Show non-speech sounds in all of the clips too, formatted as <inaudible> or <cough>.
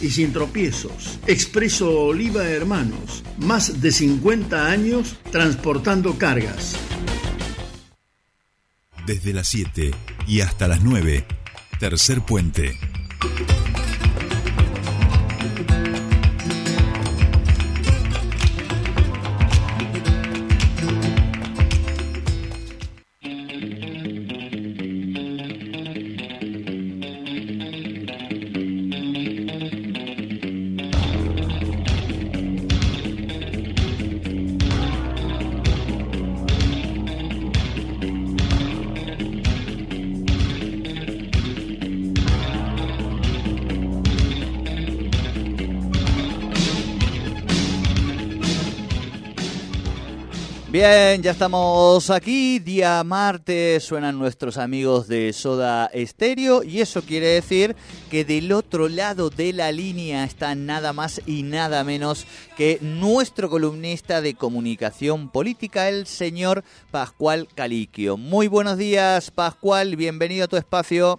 y sin tropiezos. Expreso Oliva Hermanos, más de 50 años transportando cargas. Desde las 7 y hasta las 9, tercer puente. Bien, ya estamos aquí, día martes, suenan nuestros amigos de Soda Estéreo y eso quiere decir que del otro lado de la línea está nada más y nada menos que nuestro columnista de comunicación política, el señor Pascual Caliquio. Muy buenos días, Pascual, bienvenido a tu espacio.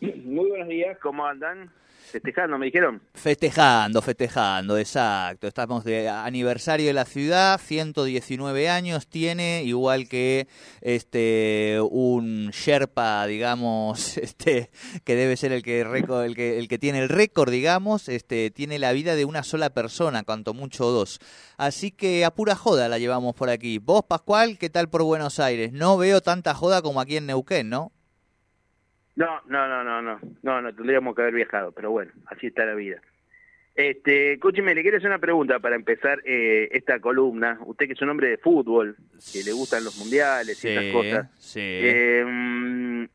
Muy buenos días, ¿cómo andan? Festejando, me dijeron. Festejando, festejando, exacto. Estamos de aniversario de la ciudad, 119 años tiene, igual que este un Sherpa, digamos, <laughs> este que debe ser el que el que el que tiene el récord, digamos, este tiene la vida de una sola persona, cuanto mucho dos. Así que a pura joda la llevamos por aquí. Vos, Pascual, ¿qué tal por Buenos Aires? No veo tanta joda como aquí en Neuquén, ¿no? No, no, no, no, no, no, no, tendríamos que haber viajado, pero bueno, así está la vida. Este, escúcheme, le quiero hacer una pregunta para empezar eh, esta columna. Usted que es un hombre de fútbol, que le gustan los mundiales y esas cosas. Sí. Eh,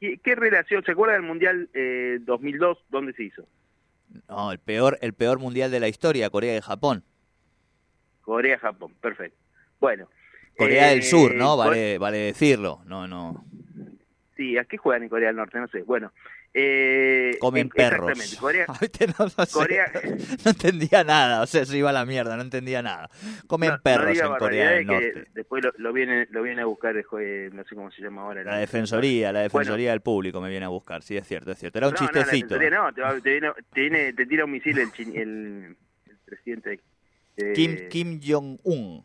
¿qué, ¿qué, relación, se acuerda del mundial eh, 2002? ¿Dónde se hizo? No, el peor, el peor mundial de la historia, Corea y Japón. Corea-Japón, perfecto. Bueno. Corea del Sur, ¿no? Vale, vale decirlo. No, no. Sí, ¿a qué juegan en Corea del Norte? No sé. Bueno. Eh, Comen perros. Exactamente. Corea, <laughs> no, no, Corea... <laughs> no, entendía nada. O sea, se iba a la mierda. No entendía nada. Comen perros en Corea del Norte. después lo, lo, viene, lo viene a buscar, eh, no sé cómo se llama ahora. La, defensoría, la defensoría bueno, del público me viene a buscar. Sí, es cierto, es cierto. Era un chistecito. No, te, te, te, te, tira un misil el, el, el presidente eh, Kim, Kim Jong-un,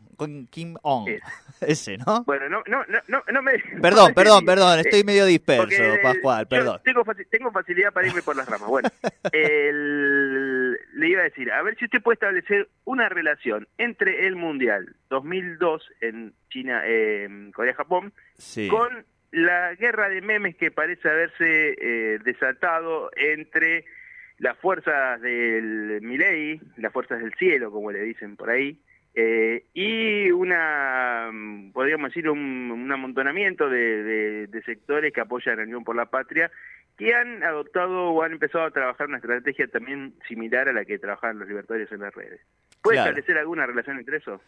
Kim On, <laughs> ese, ¿no? Bueno, no, no, no, no me... <laughs> Perdón, perdón, perdón, estoy medio disperso, Pascual, perdón. Tengo, tengo, facilidad para irme por las ramas. Bueno, <laughs> el, le iba a decir, a ver si usted puede establecer una relación entre el Mundial 2002 en China, eh, Corea-Japón, con la guerra de memes que parece haberse eh, desatado entre las fuerzas del Milei, las fuerzas del cielo, como le dicen por ahí, eh, y una, podríamos decir, un, un amontonamiento de, de, de, sectores que apoyan a la Unión por la Patria, que han adoptado o han empezado a trabajar una estrategia también similar a la que trabajan los libertarios en las redes. ¿Puede claro. establecer alguna relación entre eso?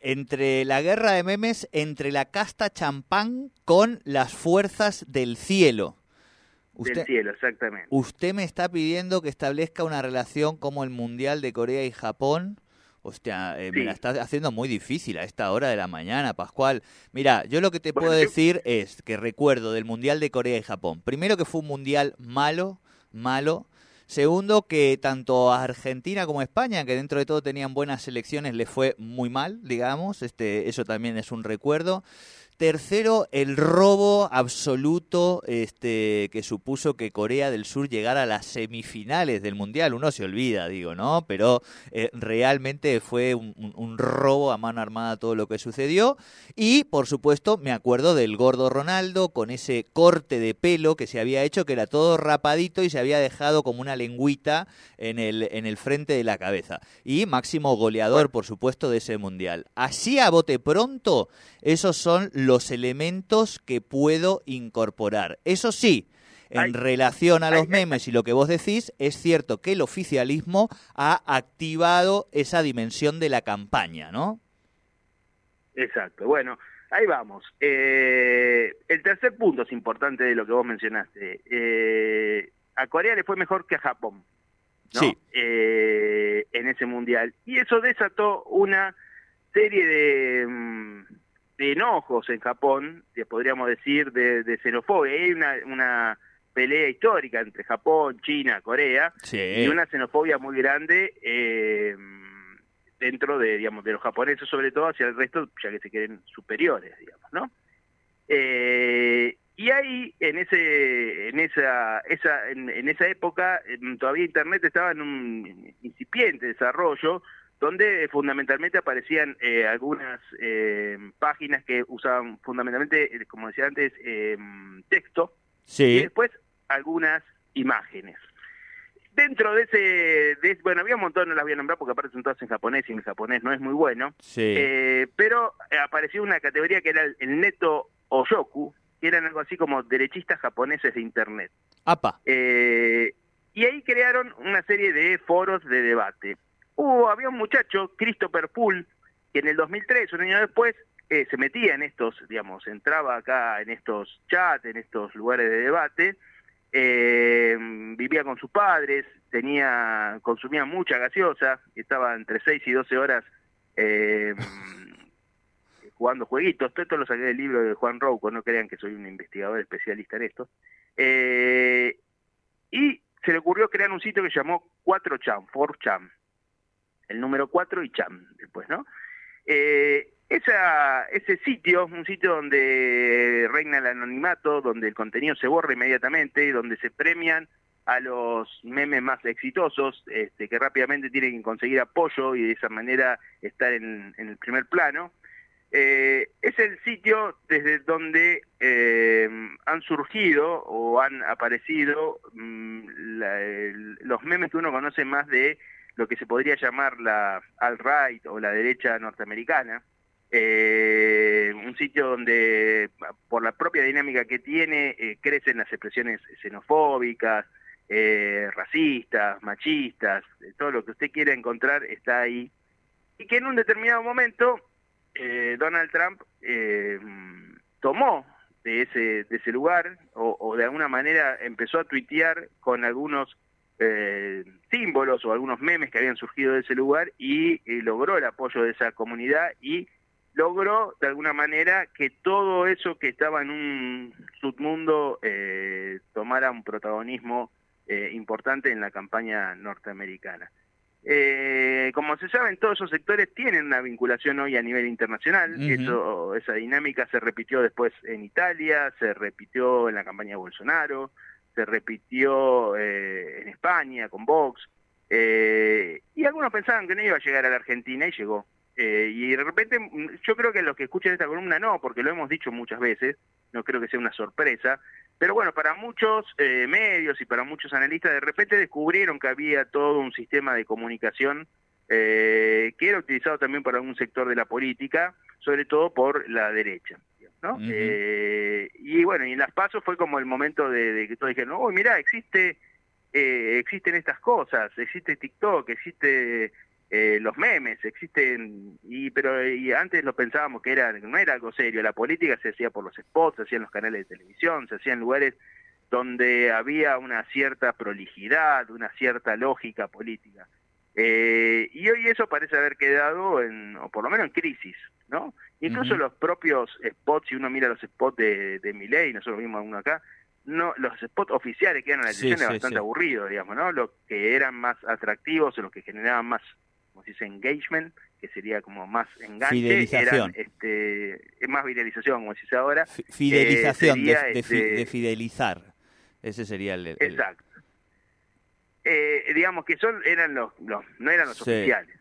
Entre la guerra de memes, entre la casta champán con las fuerzas del cielo. Usted, del cielo, exactamente. Usted me está pidiendo que establezca una relación como el Mundial de Corea y Japón. Hostia, eh, sí. me la está haciendo muy difícil a esta hora de la mañana, Pascual. Mira, yo lo que te bueno, puedo yo... decir es que recuerdo del Mundial de Corea y Japón. Primero que fue un Mundial malo, malo. Segundo, que tanto a Argentina como a España, que dentro de todo tenían buenas selecciones, le fue muy mal, digamos. Este, eso también es un recuerdo. Tercero, el robo absoluto este, que supuso que Corea del Sur llegara a las semifinales del Mundial. Uno se olvida, digo, ¿no? Pero eh, realmente fue un, un, un, robo a mano armada todo lo que sucedió. Y, por supuesto, me acuerdo del gordo Ronaldo con ese corte de pelo que se había hecho, que era todo rapadito y se había dejado como una lengüita en el, en el frente de la cabeza. Y máximo goleador, por supuesto, de ese Mundial. Así a bote pronto, esos son los elementos que puedo incorporar. Eso sí, en ay, relación a los ay, memes ay, y lo que vos decís, es cierto que el oficialismo ha activado esa dimensión de la campaña, ¿no? Exacto. Bueno, ahí vamos. Eh, el tercer punto es importante de lo que vos mencionaste. Eh, a Corea le fue mejor que a Japón, ¿no? Sí. Eh, en ese mundial. Y eso desató una serie de... De enojos en Japón, podríamos decir, de, de xenofobia. Hay una, una pelea histórica entre Japón, China, Corea, y una xenofobia muy grande eh, dentro de, digamos, de los japoneses, sobre todo hacia el resto, ya que se creen superiores, digamos, ¿no? Eh, y ahí, en ese, en esa, esa, en, esa época, todavía Internet estaba en un incipiente desarrollo, donde fundamentalmente aparecían eh, algunas eh, páginas que usaban fundamentalmente, eh, como decía antes, texto, y después algunas imágenes. Dentro de ese, bueno, había un montón, no las voy a nombrar porque aparecen todas en japonés y mi japonés no es muy bueno, pero apareció una categoría que era el, neto oyoku, que eran algo así como derechistas japoneses de Internet. Apa. y ahí crearon una serie de foros de debate había un muchacho, Christopher Poole, que en el 2003, un año después, eh, se metía en estos, digamos, entraba acá en estos chats, en estos lugares de debate, eh, vivía con sus padres, tenía, consumía mucha gaseosa, estaba entre 6 y 12 horas eh, jugando jueguitos, todo esto lo saqué del libro de Juan Rouco, no crean que soy un investigador especialista en esto, y se le ocurrió crear un sitio que llamó 4chan, 4chan, el número 4 y Cham después, ¿no? Eh, esa, ese sitio, un sitio donde reina el anonimato, donde el contenido se borra inmediatamente donde se premian a los memes más exitosos, este, que rápidamente tienen que conseguir apoyo y de esa manera estar en, el primer plano. Eh, es el sitio desde donde eh, han surgido o han aparecido mm, los memes que uno conoce más de lo que se podría llamar la alt-right o la derecha norteamericana, eh, un sitio donde por la propia dinámica que tiene eh, crecen las expresiones xenofóbicas, eh, racistas, machistas, todo lo que usted quiera encontrar está ahí, y que en un determinado momento Donald Trump tomó de ese, de ese lugar o, o de alguna manera empezó a tuitear con algunos eh, símbolos o algunos memes que habían surgido de ese lugar y logró el apoyo de esa comunidad y logró de alguna manera que todo eso que estaba en un submundo eh, tomara un protagonismo eh, importante en la campaña norteamericana. Eh, como se sabe, todos esos sectores tienen una vinculación hoy a nivel internacional. Eso, esa dinámica se repitió después en Italia, se repitió en la campaña de Bolsonaro, se repitió eh, en España con Vox, eh, y algunos pensaban que no iba a llegar a la Argentina y llegó. Eh, y de repente, mm, yo creo que los que escuchan esta columna no, porque lo hemos dicho muchas veces, no creo que sea una sorpresa, pero bueno, para muchos medios y para muchos analistas de repente descubrieron que había todo un sistema de comunicación que era utilizado también por algún sector de la política, sobre todo por la derecha. ¿no? eh, y bueno, y en las pasos fue como el momento de, que todos dijeron, oh, mira, existe, eh, existen estas cosas, existe TikTok, existe eh, los memes, existen, y pero y antes lo pensábamos que era no era algo serio, la política se hacía por los spots, se hacía en los canales de televisión, se hacía en lugares donde había una cierta prolijidad, una cierta lógica política. Eh, y hoy eso parece haber quedado, en, o por lo menos en crisis, ¿no? Incluso los propios spots, si uno mira los spots de, de Miley, nosotros vimos uno acá, no los spots oficiales que eran la elección eran bastante aburridos, digamos, ¿no? Los que eran más atractivos o los que generaban más, como se dice, engagement, que sería como más enganche, fidelización. eran este, más viralización, como se dice ahora. fidelización, de, este de, fidelizar. Ese sería el... Exacto eh, digamos que son eran los, los no eran los oficiales.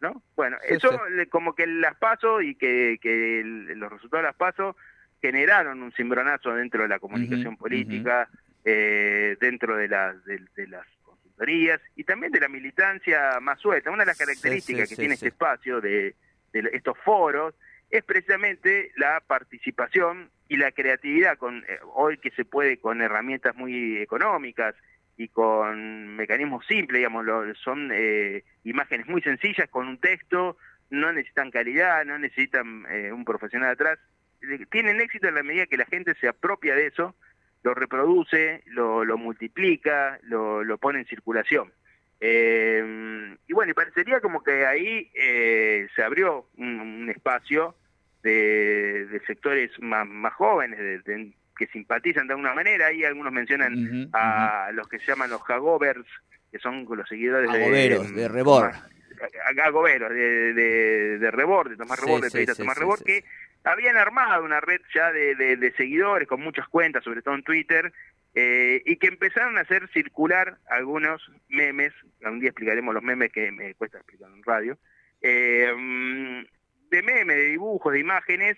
¿no? Bueno, eso como que las paso y que, que los resultados de las paso generaron un cimbronazo dentro de la comunicación política, eh, dentro de las, de, las consultorías y también de la militancia más suelta. Una de las características que tiene este espacio de, de estos foros es precisamente la participación y la creatividad con eh, hoy que se puede con herramientas muy económicas y con mecanismos simples, digamos, son eh, imágenes muy sencillas con un texto, no necesitan calidad, no necesitan eh, un profesional atrás. Tienen éxito en la medida que la gente se apropia de eso, lo reproduce, lo, lo multiplica, lo, lo, pone en circulación. Eh, y bueno, y parecería como que ahí se abrió un, espacio de, de sectores más, más jóvenes, de, que simpatizan de alguna manera. Ahí algunos mencionan a los que se llaman los Jagovers, que son los seguidores de, de Rebor. Agoberos, de, de, de Rebor, de Tomás Rebor, de Tomás Rebor, que habían armado una red ya de, de, seguidores con muchas cuentas, sobre todo en Twitter, eh, y que empezaron a hacer circular algunos memes, un día explicaremos los memes que me cuesta explicar en radio, eh, de memes, de dibujos, de imágenes,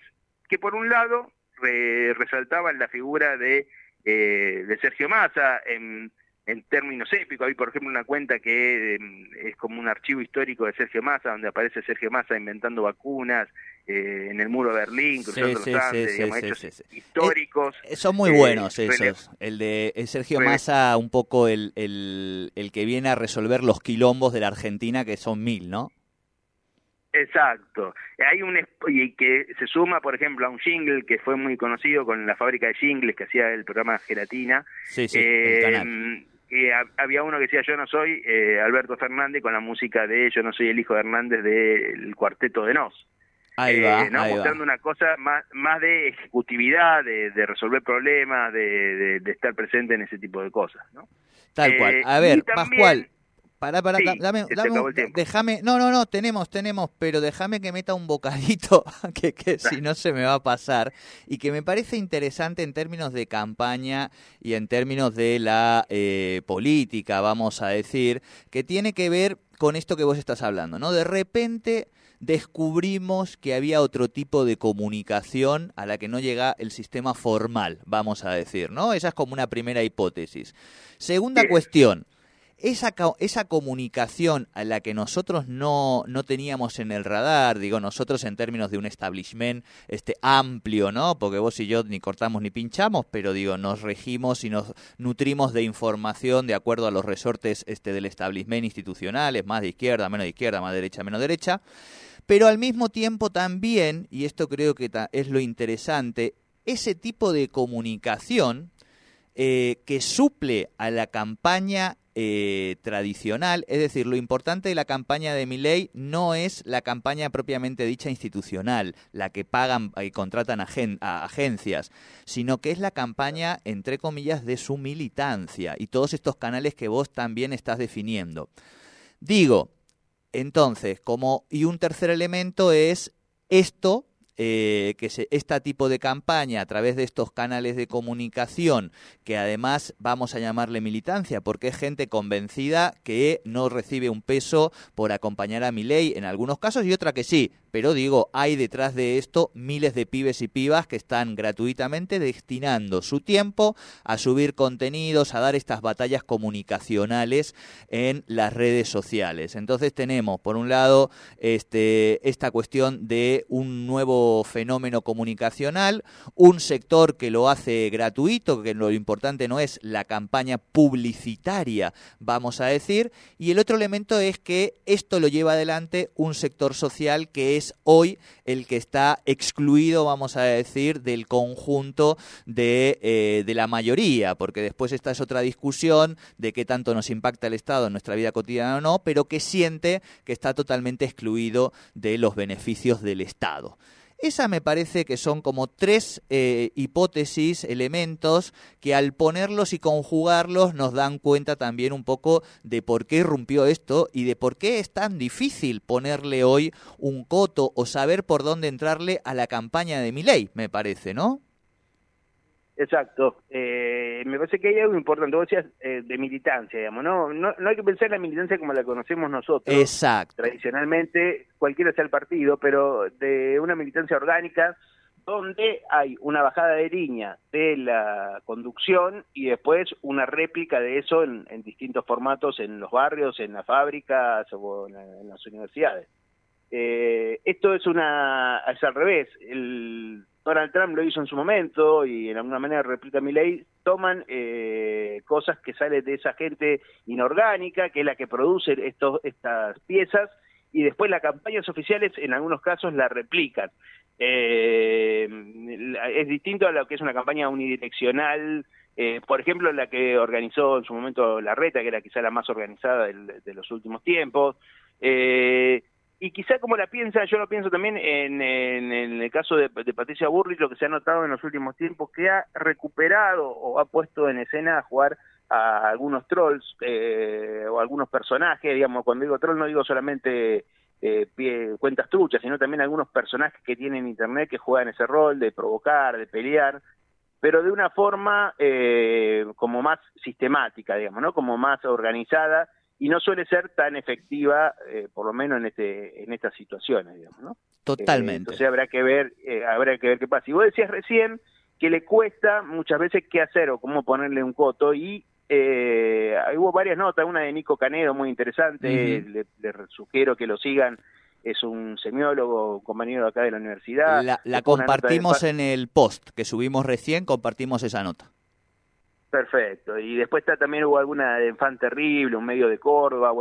que por un lado resaltaban la figura de, eh, de Sergio Massa en en términos épicos. Hay, por ejemplo, una cuenta que em, es como un archivo histórico de Sergio Massa, donde aparece Sergio Massa inventando vacunas eh, en el muro de Berlín, cruzando los Andes, hechos históricos. Eh, son muy buenos eh, esos. El de Sergio Massa, un poco el, el, el que viene a resolver los quilombos de la Argentina, que son mil, ¿no? Exacto. Hay un y que se suma, por ejemplo, a un jingle que fue muy conocido con la fábrica de jingles que hacía el programa Gelatina. Sí, sí, el canal había uno que decía yo no soy eh, Alberto Fernández con la música de yo no soy el hijo de Hernández del cuarteto de Nos. Ahí va, eh, ¿no? mostrando una cosa más, más de ejecutividad, de, resolver problemas, de, de, estar presente en ese tipo de cosas. ¿no? Tal cual. Eh, A ver, Pascual, Pará, pará, dame, déjame, no, no, no, tenemos, tenemos, pero déjame que meta un bocadito, <laughs> que, que si no se me va a pasar, y que me parece interesante en términos de campaña y en términos de la eh, política, vamos a decir, que tiene que ver con esto que vos estás hablando, ¿no? De repente descubrimos que había otro tipo de comunicación a la que no llega el sistema formal, vamos a decir, ¿no? Esa es como una primera hipótesis. Segunda cuestión, esa, esa comunicación a la que nosotros no, no teníamos en el radar, digo nosotros en términos de un establishment este, amplio, ¿no? Porque vos y yo ni cortamos ni pinchamos, pero digo, nos regimos y nos nutrimos de información de acuerdo a los resortes este, del establishment institucionales, más de izquierda, menos de izquierda, más derecha, menos derecha. Pero al mismo tiempo también, y esto creo que es lo interesante, ese tipo de comunicación eh, que suple a la campaña eh, tradicional, es decir, lo importante de la campaña de mi ley no es la campaña propiamente dicha institucional, la que pagan y contratan agencias, sino que es la campaña, entre comillas, de su militancia y todos estos canales que vos también estás definiendo. Digo, entonces, como y un tercer elemento es esto eh, que se, este tipo de campaña a través de estos canales de comunicación, que además vamos a llamarle militancia, porque es gente convencida que no recibe un peso por acompañar a mi ley en algunos casos y otra que sí, pero digo, hay detrás de esto miles de pibes y pibas que están gratuitamente destinando su tiempo a subir contenidos, a dar estas batallas comunicacionales en las redes sociales. Entonces tenemos, por un lado, este, esta cuestión de un nuevo fenómeno comunicacional, un sector que lo hace gratuito, que lo importante no es la campaña publicitaria, vamos a decir, y el otro elemento es que esto lo lleva adelante un sector social que es hoy el que está excluido, vamos a decir, del conjunto de, eh, la mayoría, porque después esta es otra discusión de qué tanto nos impacta el Estado en nuestra vida cotidiana o no, pero que siente que está totalmente excluido de los beneficios del Estado. Esa me parece que son como tres eh, hipótesis, elementos, que al ponerlos y conjugarlos nos dan cuenta también un poco de por qué irrumpió esto y de por qué es tan difícil ponerle hoy un coto o saber por dónde entrarle a la campaña de mi ley, me parece, ¿no? Exacto. Eh, me parece que hay algo importante, vos decías, eh, de militancia, digamos, ¿no? ¿no? No hay que pensar en la militancia como la conocemos nosotros. Exacto. Tradicionalmente, cualquiera sea el partido, pero de una militancia orgánica donde hay una bajada de línea de la conducción y después una réplica de eso en, distintos formatos en los barrios, en las fábricas o en, las universidades. Eh, esto es una es al revés. El Donald Trump lo hizo en su momento y en alguna manera replica mi ley, toman eh, cosas que salen de esa gente inorgánica, que es la que produce estos, estas piezas, y después las campañas oficiales en algunos casos la replican. Eh, es distinto a lo que es una campaña unidireccional, eh, por ejemplo, la que organizó en su momento la Reta, que era quizá la más organizada de los últimos tiempos. Eh, y quizá como la piensa, yo lo pienso también en, en, el caso de, Patricia Burrich, lo que se ha notado en los últimos tiempos, que ha recuperado o ha puesto en escena a jugar a algunos trolls eh, o algunos personajes, digamos, cuando digo troll no digo solamente eh, pie, cuentas truchas, sino también algunos personajes que tienen internet que juegan ese rol de provocar, de pelear, pero de una forma eh, como más sistemática, digamos, ¿no? Como más organizada y no suele ser tan efectiva, eh, por lo menos en este en estas situaciones, digamos, ¿no? Totalmente. Eh, entonces habrá que ver eh, habrá que ver qué pasa. Y vos decías recién que le cuesta muchas veces qué hacer o cómo ponerle un coto y eh, hubo varias notas, una de Nico Canedo muy interesante, le, sugiero que lo sigan, es un semiólogo, compañero acá de la universidad. La, compartimos en el post que subimos recién, compartimos esa nota. Perfecto. Y después está también hubo alguna de Fan Terrible, un medio de Córdoba,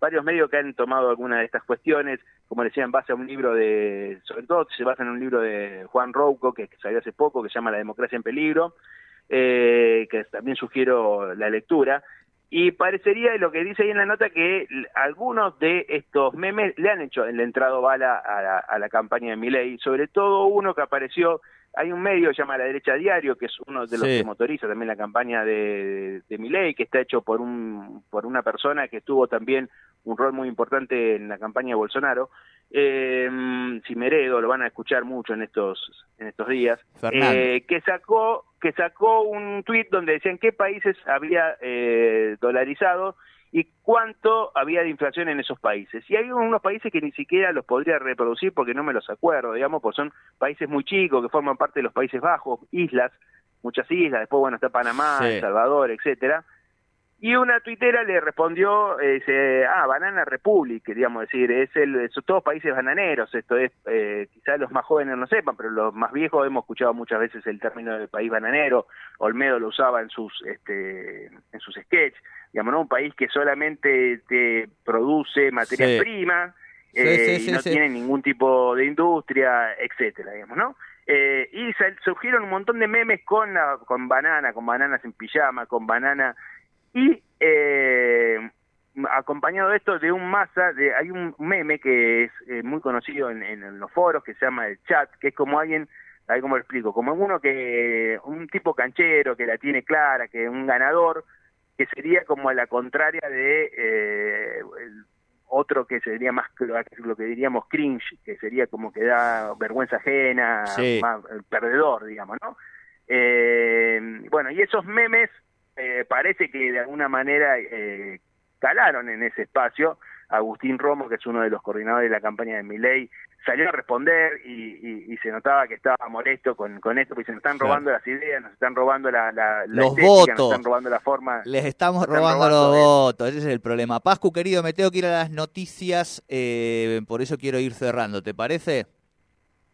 varios medios que han tomado alguna de estas cuestiones, como decía, en base a un libro de, sobre todo se basa en un libro de Juan Rouco, que salió hace poco, que se llama La democracia en peligro, eh, que también sugiero la lectura. Y parecería, lo que dice ahí en la nota, que algunos de estos memes le han hecho el entrado bala a la, a la campaña de Milei, sobre todo uno que apareció hay un medio que se llama La Derecha Diario, que es uno de los que motoriza también la campaña de, de Milei, que está hecho por un por una persona que tuvo también un rol muy importante en la campaña de Bolsonaro. Eh, Cimeredo, lo van a escuchar mucho en estos en estos días, eh, que sacó que sacó un tuit donde decían qué países había eh, dolarizado y cuánto había de inflación en esos países. Y hay unos países que ni siquiera los podría reproducir porque no me los acuerdo, digamos, pues son países muy chicos que forman parte de los Países Bajos, islas, muchas islas, después bueno está Panamá, El Salvador, etcétera. Y una tuitera le respondió, eh, dice, ah, Banana Republic, digamos decir, es el, son todos países bananeros, esto es, eh, quizás los más jóvenes no sepan, pero los más viejos hemos escuchado muchas veces el término de país bananero, Olmedo lo usaba en sus, este, en sus sketches, digamos, ¿no? Un país que solamente te produce materia prima, eh, y no tiene ningún tipo de industria, etcétera, digamos, ¿no? Eh, y surgieron un montón de memes con la, con banana, con bananas en pijama, con banana y eh, acompañado de esto de un masa, de, hay un meme que es eh, muy conocido en, los foros que se llama el chat, que es como alguien, ahí como lo explico, como uno que, un tipo canchero que la tiene clara, que es un ganador, que sería como la contraria de eh, otro que sería más lo que diríamos cringe, que sería como que da vergüenza ajena, más, el perdedor, digamos, ¿no? Eh, bueno, y esos memes eh, parece que de alguna manera eh, calaron en ese espacio. Agustín Romo, que es uno de los coordinadores de la campaña de Miley, salió a responder y, se notaba que estaba molesto con, con esto, porque se nos están robando las ideas, nos están robando la, la, los votos, nos están robando la forma. Les estamos robando, los votos, ese es el problema. Pascu, querido, me tengo que ir a las noticias, eh, por eso quiero ir cerrando, ¿te parece?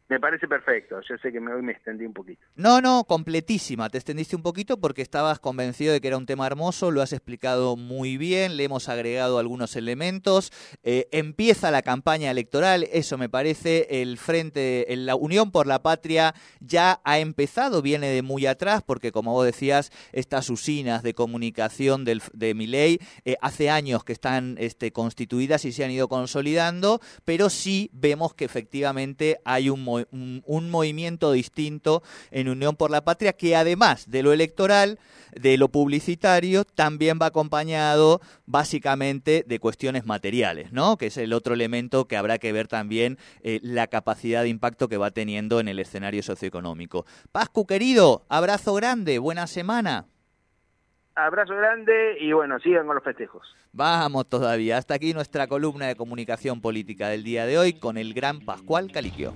Me parece perfecto, yo sé que me, hoy me extendí un poquito. No, no, completísima, te extendiste un poquito porque estabas convencido de que era un tema hermoso, lo has explicado muy bien, le hemos agregado algunos elementos, eh, empieza la campaña electoral, eso me parece, el Frente, la Unión por la Patria ya ha empezado, viene de muy atrás porque como vos decías, estas usinas de comunicación del, de Miley eh, hace años que están este, constituidas y se han ido consolidando, pero sí vemos que efectivamente hay un movimiento un, movimiento distinto en Unión por la Patria que además de lo electoral, de lo publicitario, también va acompañado básicamente de cuestiones materiales, ¿no? Que es el otro elemento que habrá que ver también eh, la capacidad de impacto que va teniendo en el escenario socioeconómico. Pascu, querido, abrazo grande, buena semana. Abrazo grande y bueno, sigan con los festejos. Vamos todavía. Hasta aquí nuestra columna de comunicación política del día de hoy con el gran Pascual Caliquio.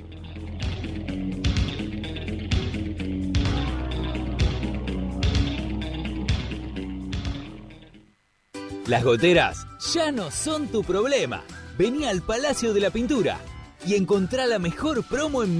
Las goteras ya no son tu problema. Vení al Palacio de la Pintura y encontrá la mejor promo en